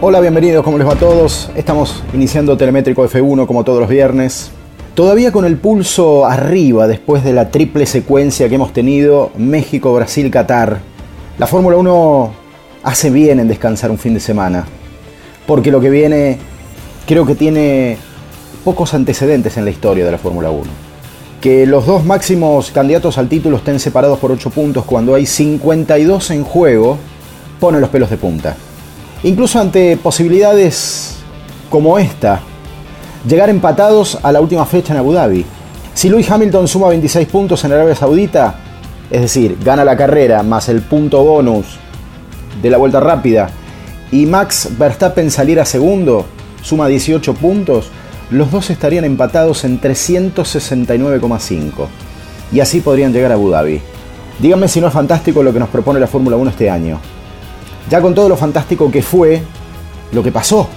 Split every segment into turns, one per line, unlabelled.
Hola, bienvenidos, ¿cómo les va a todos? Estamos iniciando Telemétrico F1 como todos los viernes. Todavía con el pulso arriba después de la triple secuencia que hemos tenido México, Brasil, Qatar. La Fórmula 1 hace bien en descansar un fin de semana. Porque lo que viene creo que tiene pocos antecedentes en la historia de la Fórmula 1. Que los dos máximos candidatos al título estén separados por 8 puntos cuando hay 52 en juego pone los pelos de punta. Incluso ante posibilidades como esta, llegar empatados a la última fecha en Abu Dhabi. Si Lewis Hamilton suma 26 puntos en Arabia Saudita, es decir, gana la carrera más el punto bonus de la vuelta rápida, y Max Verstappen saliera segundo, suma 18 puntos, los dos estarían empatados en 369,5. Y así podrían llegar a Abu Dhabi. Díganme si no es fantástico lo que nos propone la Fórmula 1 este año ya con todo lo fantástico que fue lo que pasó.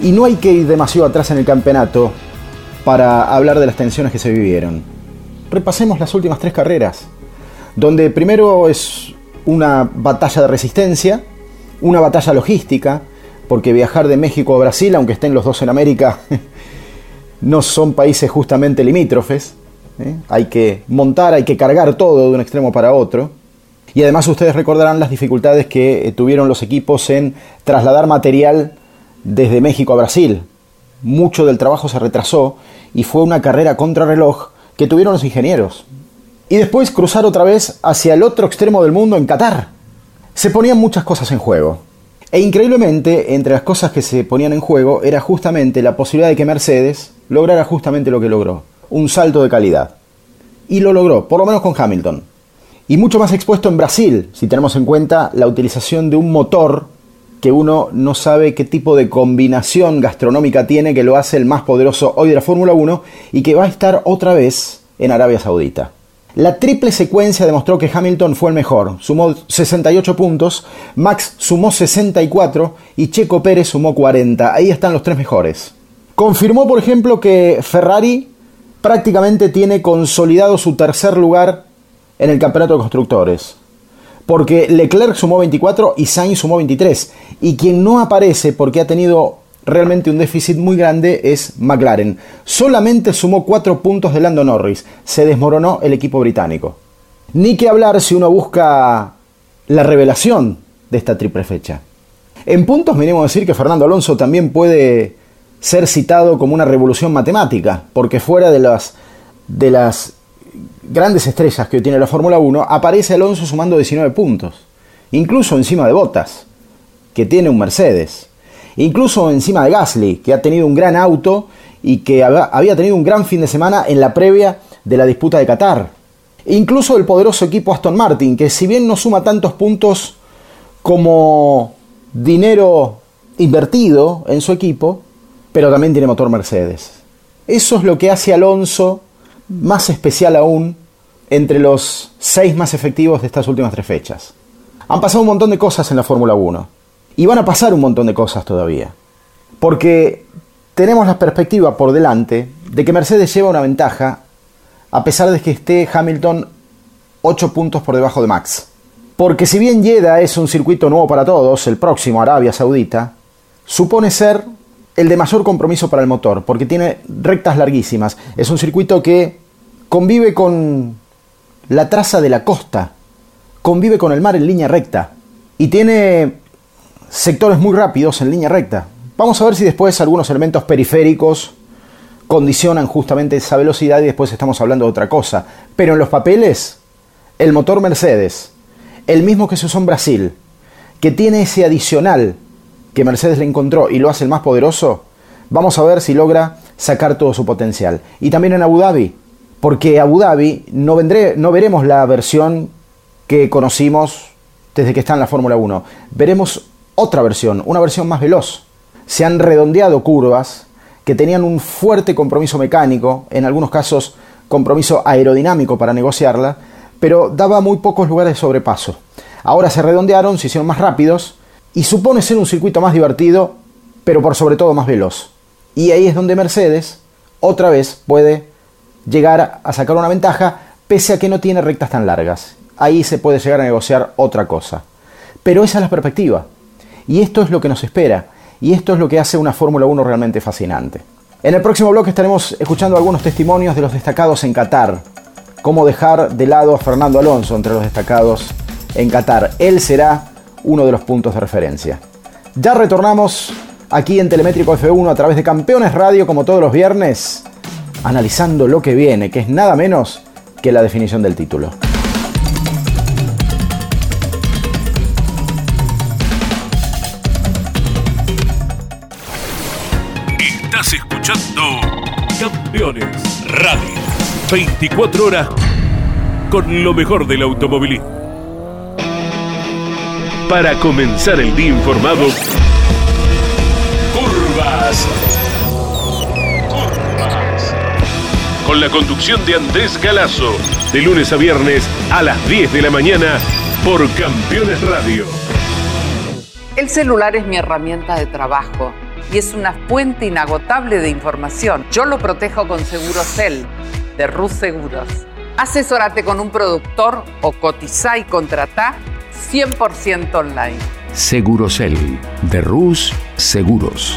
Y no hay que ir demasiado atrás en el campeonato para hablar de las tensiones que se vivieron. Repasemos las últimas tres carreras, donde primero es una batalla de resistencia, una batalla logística, porque viajar de México a Brasil, aunque estén los dos en América, no son países justamente limítrofes. ¿eh? Hay que montar, hay que cargar todo de un extremo para otro. Y además ustedes recordarán las dificultades que eh, tuvieron los equipos en trasladar material desde México a Brasil. Mucho del trabajo se retrasó y fue una carrera contrarreloj que tuvieron los ingenieros. Y después cruzar otra vez hacia el otro extremo del mundo en Qatar. Se ponían muchas cosas en juego. E increíblemente, entre las cosas que se ponían en juego era justamente la posibilidad de que Mercedes lograra justamente lo que logró, un salto de calidad. Y lo logró, por lo menos con Hamilton y mucho más expuesto en Brasil, si tenemos en cuenta la utilización de un motor que uno no sabe qué tipo de combinación gastronómica tiene que lo hace el más poderoso hoy de la Fórmula 1 y que va a estar otra vez en Arabia Saudita. La triple secuencia demostró que Hamilton fue el mejor, sumó 68 puntos, Max sumó 64 y Checo Pérez sumó 40. Ahí están los tres mejores. Confirmó, por ejemplo, que Ferrari prácticamente tiene consolidado su tercer lugar en el campeonato de constructores. Porque Leclerc sumó 24 y Sainz sumó 23. Y quien no aparece porque ha tenido realmente un déficit muy grande es McLaren. Solamente sumó 4 puntos de Lando Norris. Se desmoronó el equipo británico. Ni que hablar si uno busca la revelación de esta triple fecha. En puntos venimos a decir que Fernando Alonso también puede ser citado como una revolución matemática, porque fuera de las, de las grandes estrellas que tiene la Fórmula 1, aparece Alonso sumando 19 puntos. Incluso encima de Bottas, que tiene un Mercedes. Incluso encima de Gasly, que ha tenido un gran auto y que había tenido un gran fin de semana en la previa de la disputa de Qatar. Incluso el poderoso equipo Aston Martin, que si bien no suma tantos puntos como dinero invertido en su equipo, pero también tiene motor Mercedes. Eso es lo que hace Alonso más especial aún entre los seis más efectivos de estas últimas tres fechas. Han pasado un montón de cosas en la Fórmula 1 y van a pasar un montón de cosas todavía. Porque tenemos la perspectiva por delante de que Mercedes lleva una ventaja a pesar de que esté Hamilton 8 puntos por debajo de Max. Porque si bien Jeddah es un circuito nuevo para todos, el próximo Arabia Saudita, supone ser el de mayor compromiso para el motor, porque tiene rectas larguísimas. Es un circuito que convive con la traza de la costa, convive con el mar en línea recta y tiene sectores muy rápidos en línea recta. Vamos a ver si después algunos elementos periféricos condicionan justamente esa velocidad y después estamos hablando de otra cosa. Pero en los papeles, el motor Mercedes, el mismo que se usó en Brasil, que tiene ese adicional que Mercedes le encontró y lo hace el más poderoso, vamos a ver si logra sacar todo su potencial. Y también en Abu Dhabi, porque Abu Dhabi no, veremos la versión que conocimos desde que está en la Fórmula 1. Veremos otra versión, una versión más veloz. Se han redondeado curvas que tenían un fuerte compromiso mecánico, en algunos casos compromiso aerodinámico para negociarla, pero daba muy pocos lugares de sobrepaso. Ahora se redondearon, se hicieron más rápidos y supone ser un circuito más divertido, pero por sobre todo más veloz. Y ahí es donde Mercedes otra vez puede llegar a sacar una ventaja, pese a que no tiene rectas tan largas. Ahí se puede llegar a negociar otra cosa. Pero esa es la perspectiva. Y esto es lo que nos espera. Y esto es lo que hace una Fórmula 1 realmente fascinante. En el próximo bloque estaremos escuchando algunos testimonios de los destacados en Qatar. Cómo dejar de lado a Fernando Alonso entre los destacados en Qatar. Él será uno de los puntos de referencia. Ya retornamos aquí en Telemétrico F1 a través de Campeones Radio como todos los viernes, analizando lo que viene, que es nada menos que la definición del título.
Estás escuchando Campeones Radio. 24 horas con lo mejor del automovilismo. Para comenzar el día informado, Con la conducción de Andrés Galazo, de lunes a viernes a las 10 de la mañana por Campeones Radio.
El celular es mi herramienta de trabajo y es una fuente inagotable de información. Yo lo protejo con Segurocel de Rus Seguros. Asesórate con un productor o cotiza y contrata 100% online.
Segurocel de Rus Seguros.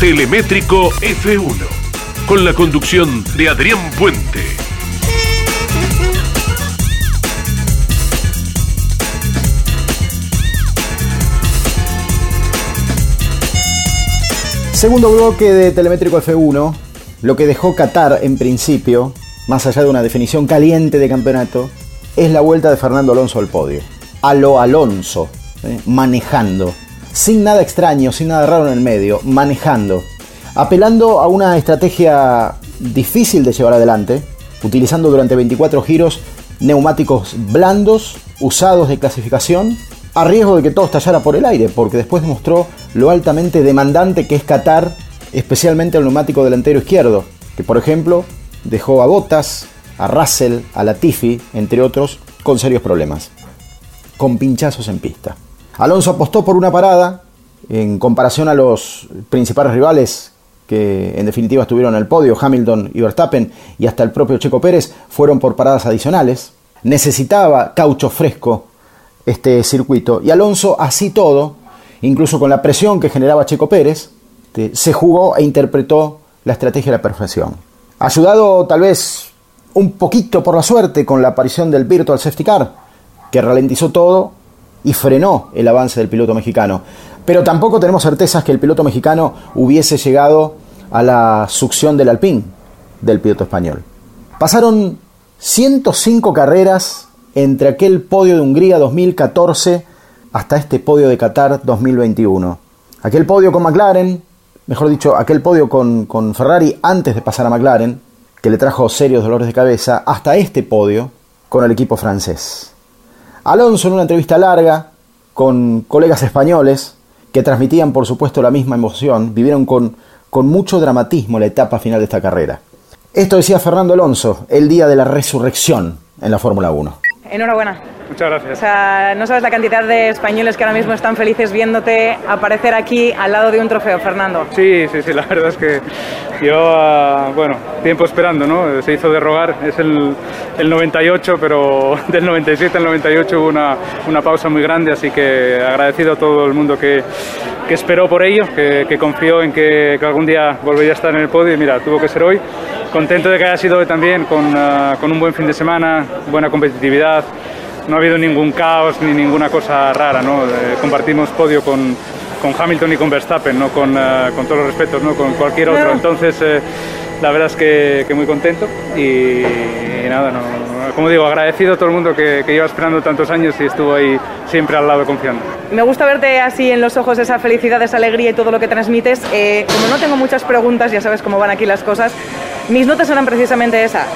Telemétrico F1, con la conducción de Adrián Puente.
Segundo bloque de Telemétrico F1, lo que dejó Qatar en principio, más allá de una definición caliente de campeonato, es la vuelta de Fernando Alonso al podio. A lo Alonso, ¿eh? manejando, sin nada extraño, sin nada raro en el medio, manejando, apelando a una estrategia difícil de llevar adelante, utilizando durante 24 giros neumáticos blandos, usados de clasificación, a riesgo de que todo estallara por el aire, porque después demostró lo altamente demandante que es Qatar, especialmente el neumático delantero izquierdo, que por ejemplo dejó a Bottas, a Russell, a Latifi, entre otros, con serios problemas, con pinchazos en pista. Alonso apostó por una parada en comparación a los principales rivales que en definitiva estuvieron en el podio, Hamilton y Verstappen, y hasta el propio Checo Pérez, fueron por paradas adicionales. Necesitaba caucho fresco este circuito. Y Alonso, así todo, incluso con la presión que generaba Checo Pérez, se jugó e interpretó la estrategia a la perfección. Ayudado tal vez un poquito por la suerte con la aparición del Virtual Safety Car, que ralentizó todo y frenó el avance del piloto mexicano. Pero tampoco tenemos certezas que el piloto mexicano hubiese llegado a la succión del Alpine del piloto español. Pasaron 105 carreras entre aquel podio de Hungría 2014 hasta este podio de Qatar 2021. Aquel podio con McLaren, mejor dicho, aquel podio con, con Ferrari antes de pasar a McLaren, que le trajo serios dolores de cabeza, hasta este podio con el equipo francés. Alonso en una entrevista larga con colegas españoles que transmitían por supuesto la misma emoción, vivieron con, con mucho dramatismo la etapa final de esta carrera. Esto decía Fernando Alonso el día de la resurrección en la Fórmula 1.
Enhorabuena Muchas gracias.
O sea, no sabes la cantidad de españoles que ahora mismo están felices viéndote aparecer aquí al lado de un trofeo, Fernando.
Sí, sí, sí, la verdad es que yo, bueno, tiempo esperando, ¿no? Se hizo de rogar, es el, el 98, pero del 97 al 98 hubo una, una, pausa muy grande, así que agradecido a todo el mundo que, que esperó por ello, que, que confió en que, que, algún día volvería a estar en el podio y mira, tuvo que ser hoy. Contento de que haya sido hoy también, con, uh, con un buen fin de semana, buena competitividad no ha habido ningún caos ni ninguna cosa rara, ¿no? Eh, compartimos podio con, con, Hamilton y con Verstappen, no con, uh, con todos los respetos, ¿no? con cualquier otro. Entonces, eh, la verdad es que, que muy contento y, y nada, no, como digo, agradecido a todo el mundo que, que, lleva esperando tantos años y estuvo ahí siempre al lado confiando.
Me gusta verte así en los ojos esa felicidad, esa alegría y todo lo que transmites. Eh, como no tengo muchas preguntas, ya sabes cómo van aquí las cosas, mis notas eran precisamente esa.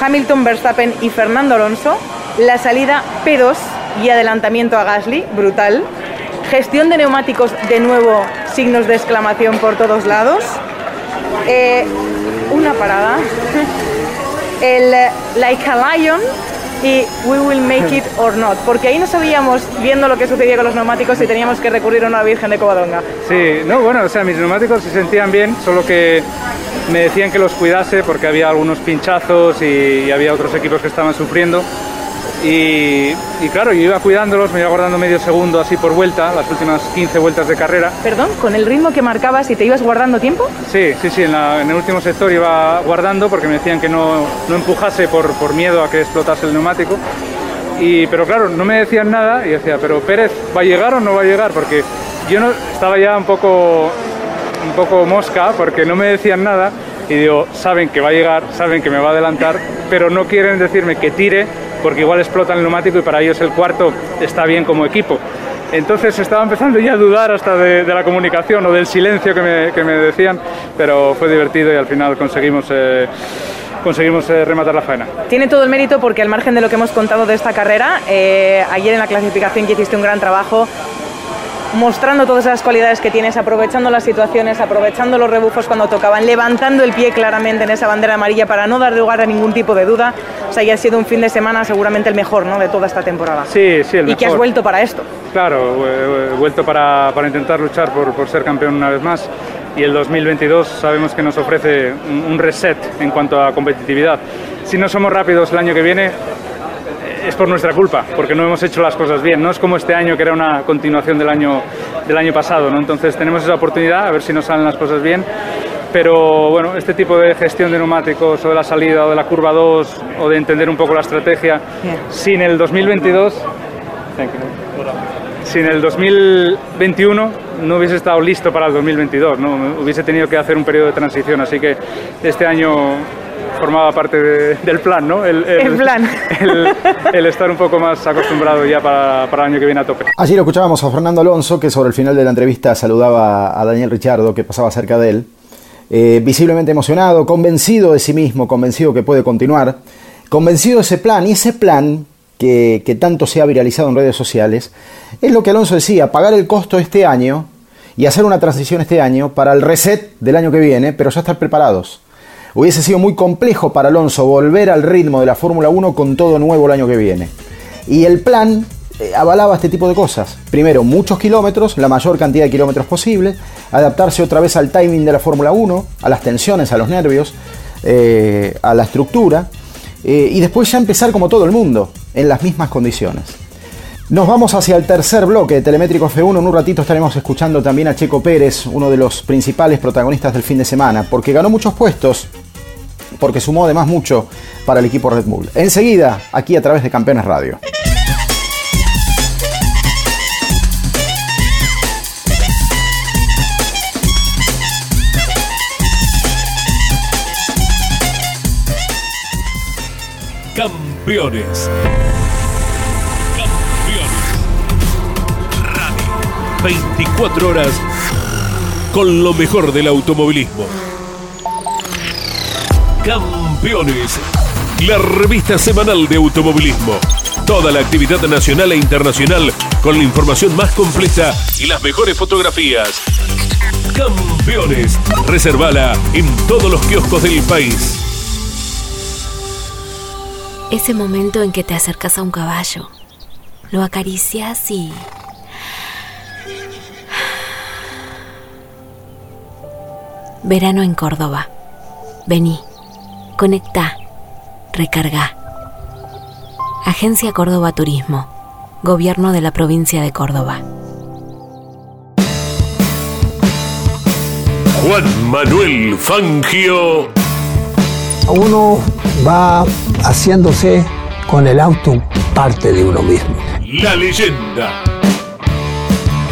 Hamilton, Verstappen y Fernando Alonso la salida P2 y adelantamiento a Gasly, brutal. Gestión de neumáticos, de nuevo, signos de exclamación por todos lados. Eh, una parada. El Like a Lion y We Will Make It or Not, porque ahí no sabíamos, viendo lo que sucedía con los neumáticos, si teníamos que recurrir a una Virgen de Covadonga.
Sí, no, bueno, o sea, mis neumáticos se sentían bien, solo que me decían que los cuidase porque había algunos pinchazos y, y había otros equipos que estaban sufriendo. Y, y, claro, yo iba cuidándolos, me iba guardando medio segundo así por vuelta, las últimas 15 vueltas de carrera.
Perdón, ¿con el ritmo que marcabas y te ibas guardando tiempo?
Sí, sí, sí, en, la, en el último sector iba guardando porque me decían que no, no empujase por, por, miedo a que explotase el neumático. Y, pero claro, no me decían nada y decía, pero Pérez, ¿va a llegar o no va a llegar? Porque yo no, estaba ya un poco, un poco mosca porque no me decían nada y digo, saben que va a llegar, saben que me va a adelantar, pero no quieren decirme que tire porque igual explota el neumático y para ellos el cuarto está bien como equipo. Entonces estaba empezando ya a dudar hasta de, de la comunicación o del silencio que me, que me, decían, pero fue divertido y al final conseguimos, eh, conseguimos eh, rematar la faena.
Tiene todo el mérito porque al margen de lo que hemos contado de esta carrera, eh, ayer en la clasificación que hiciste un gran trabajo, mostrando todas las cualidades que tienes, aprovechando las situaciones, aprovechando los rebufos cuando tocaban, levantando el pie claramente en esa bandera amarilla para no dar lugar a ningún tipo de duda. O sea, ya ha sido un fin de semana seguramente el mejor ¿no? de toda esta temporada.
Sí, sí, el
y
mejor.
que has vuelto para esto.
Claro, he vuelto para, para intentar luchar por, por, ser campeón una vez más. Y el 2022 sabemos que nos ofrece un reset en cuanto a competitividad. Si no somos rápidos el año que viene, es por nuestra culpa, porque no hemos hecho las cosas bien. No es como este año que era una continuación del año, del año pasado, ¿no? Entonces tenemos esa oportunidad, a ver si nos salen las cosas bien. Pero bueno, este tipo de gestión de neumáticos o de la salida o de la curva 2 o de entender un poco la estrategia, sin el 2022, sin el 2021 no hubiese estado listo para el 2022, ¿no? hubiese tenido que hacer un periodo de transición, así que este año formaba parte de, del plan, ¿no?
El, el, el plan.
El, el, estar un poco más acostumbrado ya para, para, el año que viene a tope.
Allí lo escuchábamos a Fernando Alonso, que sobre el final de la entrevista saludaba a Daniel Richardo, que pasaba cerca de él, eh, visiblemente emocionado, convencido de sí mismo, convencido que puede continuar, convencido de ese plan, y ese plan que, que tanto se ha viralizado en redes sociales, es lo que Alonso decía, pagar el costo este año y hacer una transición este año para el reset del año que viene, pero ya estar preparados. Hubiese sido muy complejo para Alonso volver al ritmo de la Fórmula 1 con todo nuevo el año que viene. Y el plan eh, avalaba este tipo de cosas. Primero, muchos kilómetros, la mayor cantidad de kilómetros posible, adaptarse otra vez al timing de la Fórmula 1, a las tensiones, a los nervios, eh, a la estructura, eh, y después ya empezar como todo el mundo, en las mismas condiciones. Nos vamos hacia el tercer bloque de Telemétrico F1. En un ratito estaremos escuchando también a Checo Pérez, uno de los principales protagonistas del fin de semana, porque ganó muchos puestos, porque sumó además mucho para el equipo Red Bull. Enseguida, aquí a través de Campeones Radio.
Campeones. 24 horas con lo mejor del automovilismo. Campeones, la revista semanal de automovilismo. Toda la actividad nacional e internacional con la información más completa y las mejores fotografías. Campeones, reservala en todos los kioscos del país.
Ese momento en que te acercas a un caballo lo acaricias y... Verano en Córdoba. Vení, conecta, recarga. Agencia Córdoba Turismo, Gobierno de la Provincia de Córdoba.
Juan Manuel Fangio.
Uno va haciéndose con el auto parte de uno mismo.
La leyenda.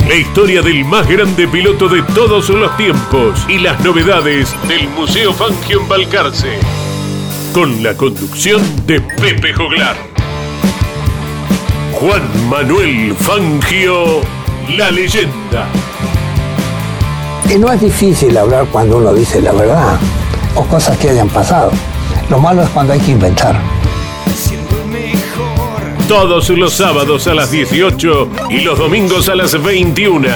La historia del más grande piloto de todos los tiempos y las novedades del Museo Fangio en Balcarce. Con la conducción de Pepe Joglar. Juan Manuel Fangio, la leyenda.
Y no es difícil hablar cuando uno dice la verdad o cosas que hayan pasado. Lo malo es cuando hay que inventar.
Todos los sábados a las 18 y los domingos a las 21.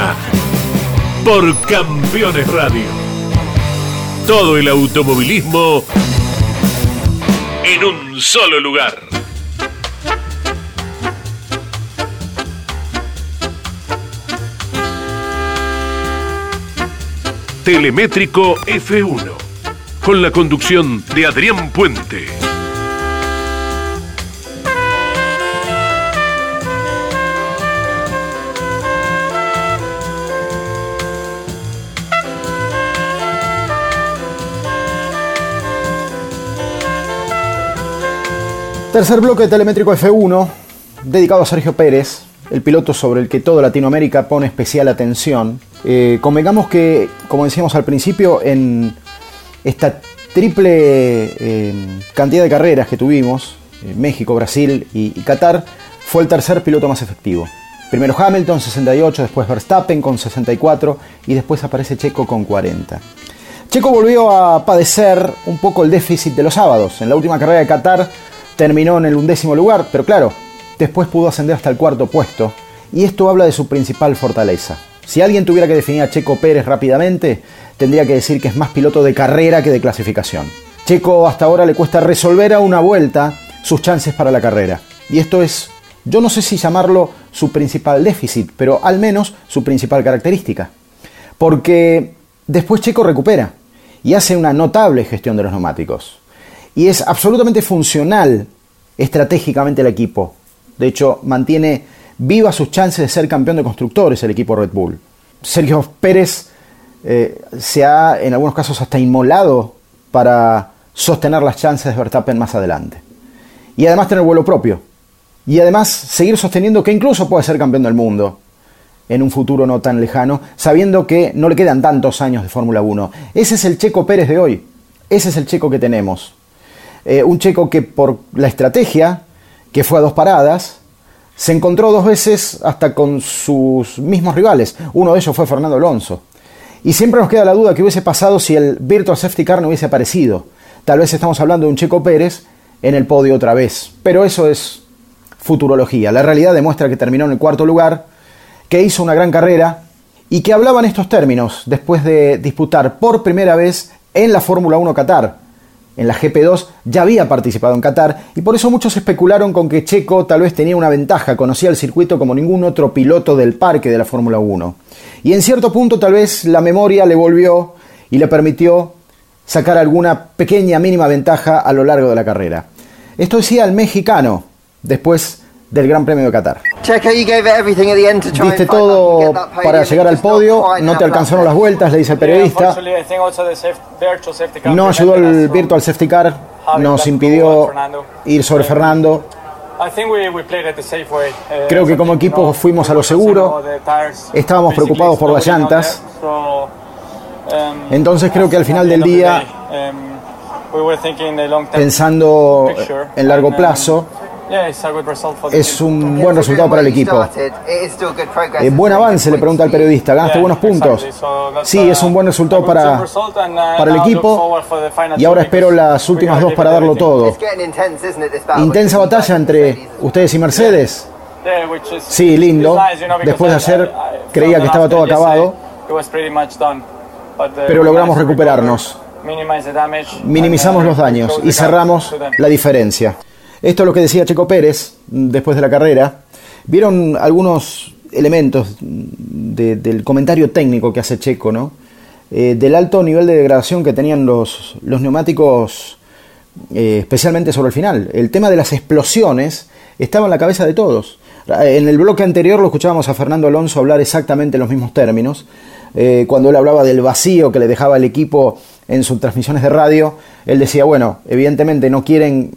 Por Campeones Radio. Todo el automovilismo en un solo lugar. Telemétrico F1, con la conducción de Adrián Puente.
Tercer bloque Telemétrico F1, dedicado a Sergio Pérez, el piloto sobre el que toda Latinoamérica pone especial atención. Eh, convengamos que, como decíamos al principio, en esta triple eh, cantidad de carreras que tuvimos, eh, México, Brasil y, y Qatar, fue el tercer piloto más efectivo. Primero Hamilton, 68, después Verstappen con 64 y después aparece Checo con 40. Checo volvió a padecer un poco el déficit de los sábados. En la última carrera de Qatar terminó en el undécimo lugar, pero claro, después pudo ascender hasta el cuarto puesto. Y esto habla de su principal fortaleza. Si alguien tuviera que definir a Checo Pérez rápidamente, tendría que decir que es más piloto de carrera que de clasificación. Checo hasta ahora le cuesta resolver a una vuelta sus chances para la carrera. Y esto es, yo no sé si llamarlo su principal déficit, pero al menos su principal característica. Porque después Checo recupera y hace una notable gestión de los neumáticos. Y es absolutamente funcional estratégicamente el equipo. De hecho, mantiene vivas sus chances de ser campeón de constructores el equipo Red Bull. Sergio Pérez eh, se ha, en algunos casos, hasta inmolado para sostener las chances de Verstappen más adelante. Y además tener vuelo propio. Y además seguir sosteniendo que incluso puede ser campeón del mundo en un futuro no tan lejano, sabiendo que no le quedan tantos años de Fórmula 1. Ese es el Checo Pérez de hoy. Ese es el Checo que tenemos. Eh, un checo que por la estrategia, que fue a dos paradas, se encontró dos veces hasta con sus mismos rivales. Uno de ellos fue Fernando Alonso. Y siempre nos queda la duda que hubiese pasado si el Virtual Safety Car no hubiese aparecido. Tal vez estamos hablando de un Checo Pérez en el podio otra vez. Pero eso es futurología. La realidad demuestra que terminó en el cuarto lugar, que hizo una gran carrera y que hablaba en estos términos después de disputar por primera vez en la Fórmula 1 Qatar en la GP2 ya había participado en Qatar y por eso muchos especularon con que Checo tal vez tenía una ventaja, conocía el circuito como ningún otro piloto del parque de la Fórmula 1. Y en cierto punto tal vez la memoria le volvió y le permitió sacar alguna pequeña mínima ventaja a lo largo de la carrera. Esto decía el mexicano después del Gran Premio de Qatar. Diste todo para llegar al podio, no te alcanzaron las vueltas, le dice el periodista. No ayudó el Virtual Safety Car, nos impidió ir sobre Fernando. Creo que como equipo fuimos a lo seguro, estábamos preocupados por las llantas. Entonces creo que al final del día, pensando en largo plazo, es un buen resultado para el equipo. Eh, buen avance, le pregunta al periodista. ¿Ganaste buenos puntos? Sí, es un buen resultado para, para el equipo. Y ahora espero las últimas dos para darlo todo. Intensa batalla entre ustedes y Mercedes. Sí, lindo. Después de ayer creía que estaba todo acabado. Pero logramos recuperarnos. Minimizamos los daños y cerramos la diferencia. Esto es lo que decía Checo Pérez después de la carrera, Vieron algunos elementos del comentario técnico que hace Checo, ¿no? Eh, del alto nivel de degradación que tenían los, los neumáticos, eh, especialmente sobre el final. El tema de las explosiones estaba en la cabeza de todos. En el bloque anterior lo escuchábamos a Fernando Alonso hablar exactamente en los mismos términos. Eh, cuando él hablaba del vacío que le dejaba el equipo en sus transmisiones de radio, él decía, bueno, evidentemente no quieren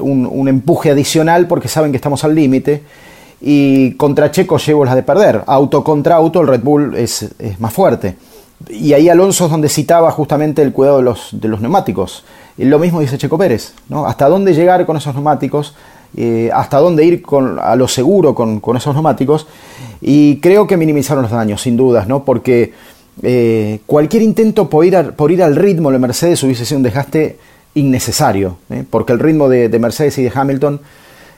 un, empuje adicional porque saben que estamos al límite y contra Checo llevo las de perder. Auto contra auto, el Red Bull es, es más fuerte. Y ahí Alonso es donde citaba justamente el cuidado de los, de los neumáticos. Lo mismo dice Checo Pérez, ¿no? Hasta dónde llegar con esos neumáticos, eh, hasta dónde ir con, a lo seguro con, esos neumáticos. Y creo que minimizaron los daños, sin dudas, ¿no? Porque eh, cualquier intento por ir, por ir al ritmo de Mercedes hubiese sido un desgaste innecesario, ¿eh? porque el ritmo de, de Mercedes y de Hamilton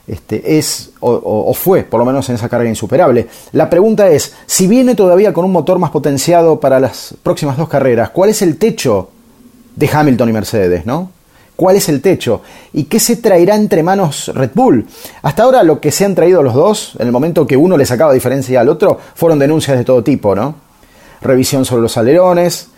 este, es o, fue, por lo menos en esa carrera insuperable. La pregunta es, si viene todavía con un motor más potenciado para las próximas dos carreras, ¿cuál es el techo de Hamilton y Mercedes, no? ¿Cuál es el techo? ¿Y qué se traerá entre manos Red Bull? Hasta ahora lo que se han traído los dos, en el momento que uno le sacaba diferencia al otro, fueron denuncias de todo tipo, ¿no? Revisión sobre los alerones,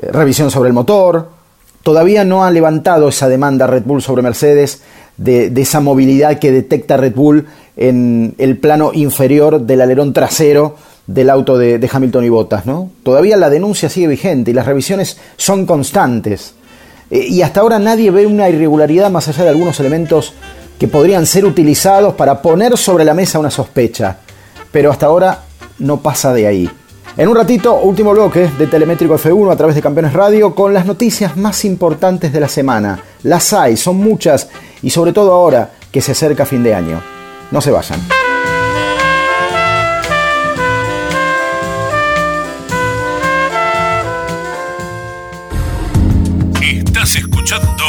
eh, revisión sobre el motor. Todavía no ha levantado esa demanda Red Bull sobre Mercedes de, esa movilidad que detecta Red Bull en el plano inferior del alerón trasero del auto de, Hamilton y Bottas. ¿no? Todavía la denuncia sigue vigente y las revisiones son constantes. Eh, y hasta ahora nadie ve una irregularidad más allá de algunos elementos que podrían ser utilizados para poner sobre la mesa una sospecha. Pero hasta ahora no pasa de ahí. En un ratito, último bloque de Telemétrico F1 a través de Campeones Radio con las noticias más importantes de la semana. Las hay, son muchas y sobre todo ahora que se acerca fin de año. No se vayan.
Estás escuchando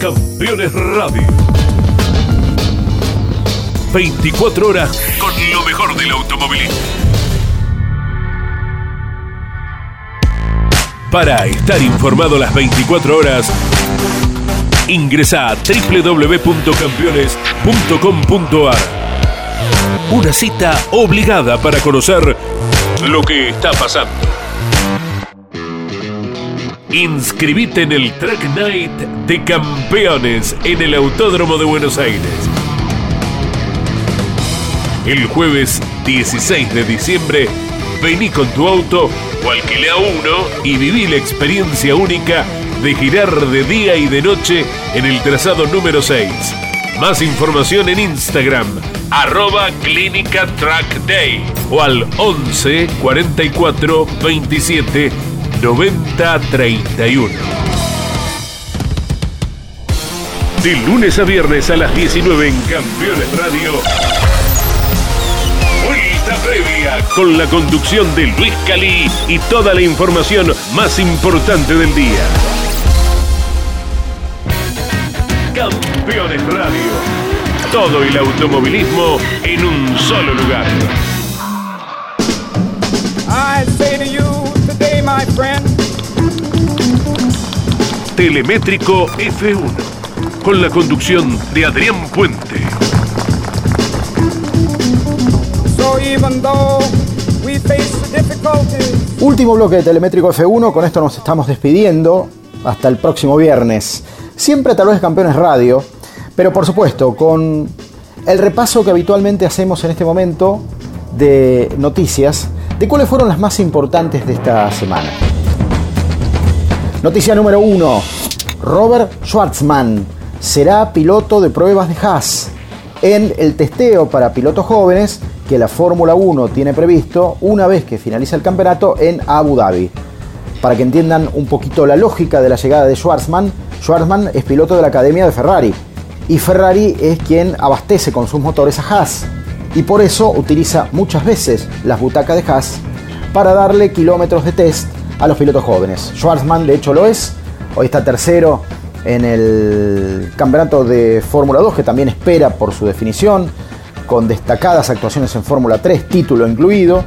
Campeones Radio. 24 horas con lo mejor del automovilismo. Para estar informado las 24 horas, ingresa a www.campeones.com.ar. Una cita obligada para conocer lo que está pasando. Inscribite en el Track Night de Campeones en el Autódromo de Buenos Aires. El jueves 16 de diciembre, vení con tu auto o alquilé uno y viví la experiencia única de girar de día y de noche en el trazado número 6. Más información en Instagram, arroba Clínica Track Day o al 11 44 27 90 31. De lunes a viernes a las 19 en Campeones Radio previa con la conducción de Luis Cali y toda la información más importante del día. Campeones Radio. Todo el automovilismo en un solo lugar. Telemétrico F1 con la conducción de Adrián Puente.
Último bloque de Telemétrico F1, con esto nos estamos despidiendo hasta el próximo viernes. Siempre tal vez Campeones Radio, pero por supuesto con el repaso que habitualmente hacemos en este momento de noticias de cuáles fueron las más importantes de esta semana. Noticia número 1. Robert Schwartzman será piloto de pruebas de Haas en el testeo para pilotos jóvenes que la Fórmula 1 tiene previsto una vez que finaliza el campeonato en Abu Dhabi. Para que entiendan un poquito la lógica de la llegada de Schwarzman, Schwarzman es piloto de la Academia de Ferrari y Ferrari es quien abastece con sus motores a Haas y por eso utiliza muchas veces las butacas de Haas para darle kilómetros de test a los pilotos jóvenes. Schwarzman de hecho lo es, hoy está tercero en el campeonato de Fórmula 2 que también espera por su definición con destacadas actuaciones en Fórmula 3, título incluido.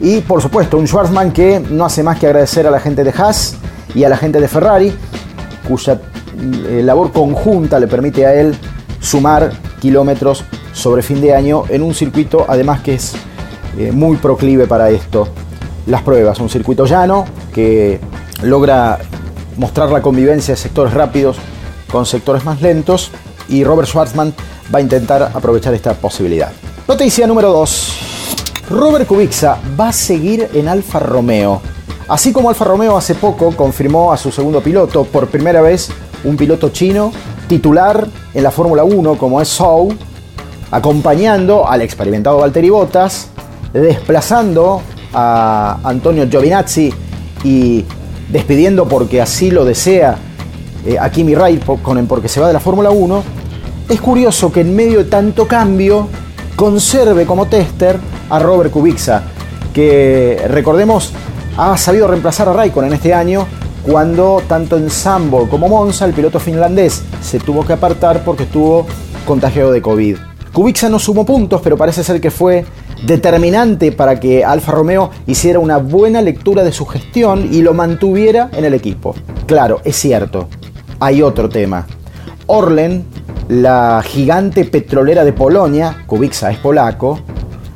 Y por supuesto, un Schwarzman que no hace más que agradecer a la gente de Haas y a la gente de Ferrari, cuya eh, labor conjunta le permite a él sumar kilómetros sobre fin de año en un circuito además que es eh, muy proclive para esto. Las pruebas, un circuito llano que logra mostrar la convivencia de sectores rápidos con sectores más lentos y Robert Schwarzman va a intentar aprovechar esta posibilidad. Noticia número 2. Robert Kubica va a seguir en Alfa Romeo. Así como Alfa Romeo hace poco confirmó a su segundo piloto, por primera vez un piloto chino titular en la Fórmula 1 como es Zhou, acompañando al experimentado Valtteri Bottas, desplazando a Antonio Giovinazzi y despidiendo porque así lo desea eh, a Kimi Raikkonen porque se va de la Fórmula 1, es curioso que en medio de tanto cambio conserve como tester a Robert Kubica, que recordemos ha sabido reemplazar a Raikkonen este año cuando tanto en Sambo como Monza el piloto finlandés se tuvo que apartar porque estuvo contagiado de COVID. Kubica no sumó puntos, pero parece ser que fue determinante para que Alfa Romeo hiciera una buena lectura de su gestión y lo mantuviera en el equipo. Claro, es cierto, hay otro tema. Orlen, la gigante petrolera de Polonia, Kubica es polaco,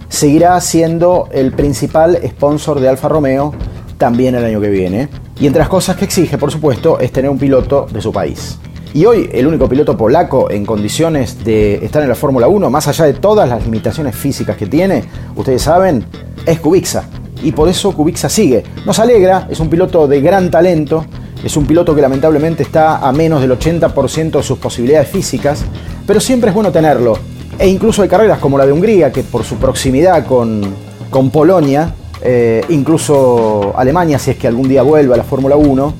seguirá siendo el principal sponsor de Alfa Romeo también el año que viene. Y entre las cosas que exige, por supuesto, es tener un piloto de su país. Y hoy el único piloto polaco en condiciones de estar en la Fórmula 1, más allá de todas las limitaciones físicas que tiene, ustedes saben, es Kubica. Y por eso Kubica sigue. Nos alegra, es un piloto de gran talento, es un piloto que lamentablemente está a menos del 80% de sus posibilidades físicas, pero siempre es bueno tenerlo. E incluso hay carreras como la de Hungría, que por su proximidad con, con Polonia, eh, incluso Alemania, si es que algún día vuelve a la Fórmula 1,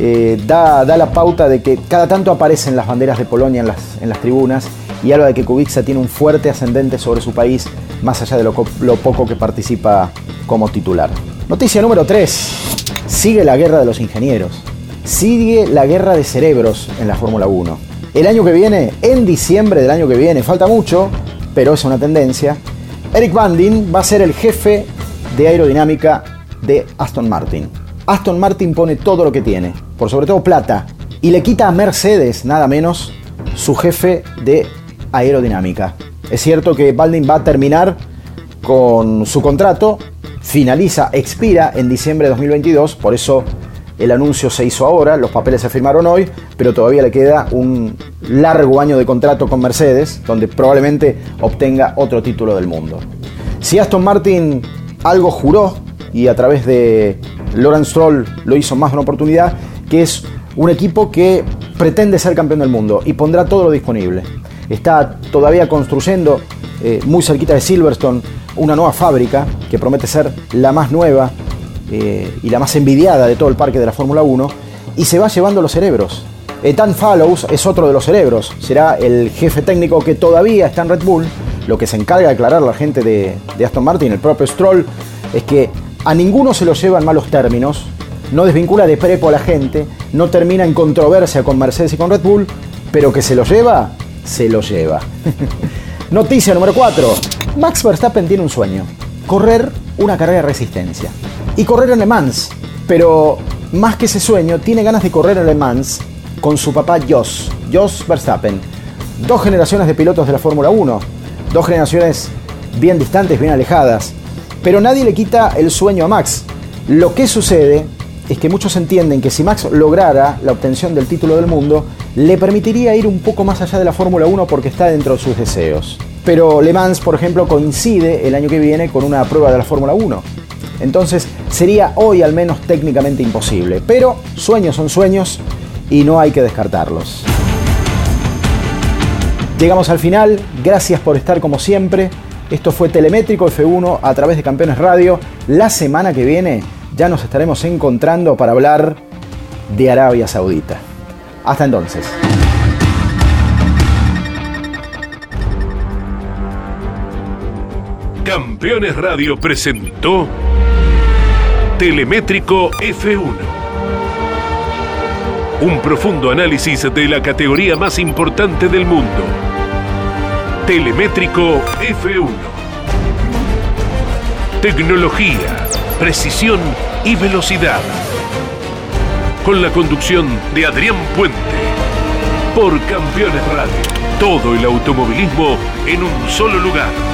eh, da, la pauta de que cada tanto aparecen las banderas de Polonia en las, en las tribunas y habla de que Kubica tiene un fuerte ascendente sobre su país, más allá de lo, lo poco que participa como titular. Noticia número 3. Sigue la guerra de los ingenieros. Sigue la guerra de cerebros en la Fórmula 1. El año que viene, en diciembre del año que viene, falta mucho, pero es una tendencia, Eric Bandin va a ser el jefe de aerodinámica de Aston Martin. Aston Martin pone todo lo que tiene, por sobre todo plata, y le quita a Mercedes, nada menos, su jefe de aerodinámica. Es cierto que Baldwin va a terminar con su contrato, finaliza, expira en diciembre de 2022, por eso el anuncio se hizo ahora, los papeles se firmaron hoy, pero todavía le queda un largo año de contrato con Mercedes, donde probablemente obtenga otro título del mundo. Si Aston Martin algo juró, y a través de Lawrence Stroll lo hizo más de una oportunidad, que es un equipo que pretende ser campeón del mundo y pondrá todo lo disponible. Está todavía construyendo eh, muy cerquita de Silverstone una nueva fábrica que promete ser la más nueva eh, y la más envidiada de todo el parque de la Fórmula 1 y se va llevando los cerebros. Ethan Fallows es otro de los cerebros, será el jefe técnico que todavía está en Red Bull. Lo que se encarga de aclarar la gente de, de Aston Martin, el propio Stroll, es que a ninguno se lo lleva en malos términos, no desvincula de prepo a la gente, no termina en controversia con Mercedes y con Red Bull, pero que se lo lleva, se lo lleva. Noticia número 4. Max Verstappen tiene un sueño, correr una carrera de resistencia. Y correr en Le Mans, pero más que ese sueño, tiene ganas de correr en Le Mans con su papá Jos, Jos Verstappen. Dos generaciones de pilotos de la Fórmula 1, dos generaciones bien distantes, bien alejadas. Pero nadie le quita el sueño a Max. Lo que sucede es que muchos entienden que si Max lograra la obtención del título del mundo, le permitiría ir un poco más allá de la Fórmula 1 porque está dentro de sus deseos. Pero Le Mans, por ejemplo, coincide el año que viene con una prueba de la Fórmula 1. Entonces sería hoy al menos técnicamente imposible. Pero sueños son sueños y no hay que descartarlos. Llegamos al final, gracias por estar como siempre. Esto fue Telemétrico F1 a través de Campeones Radio. La semana que viene ya nos estaremos encontrando para hablar de Arabia Saudita. Hasta entonces.
Campeones Radio presentó Telemétrico F1. Un profundo análisis de la categoría más importante del mundo Telemétrico F1. Tecnología, precisión y velocidad. Con la conducción de Adrián Puente. por Campeones Radio. Todo el automovilismo en un solo lugar.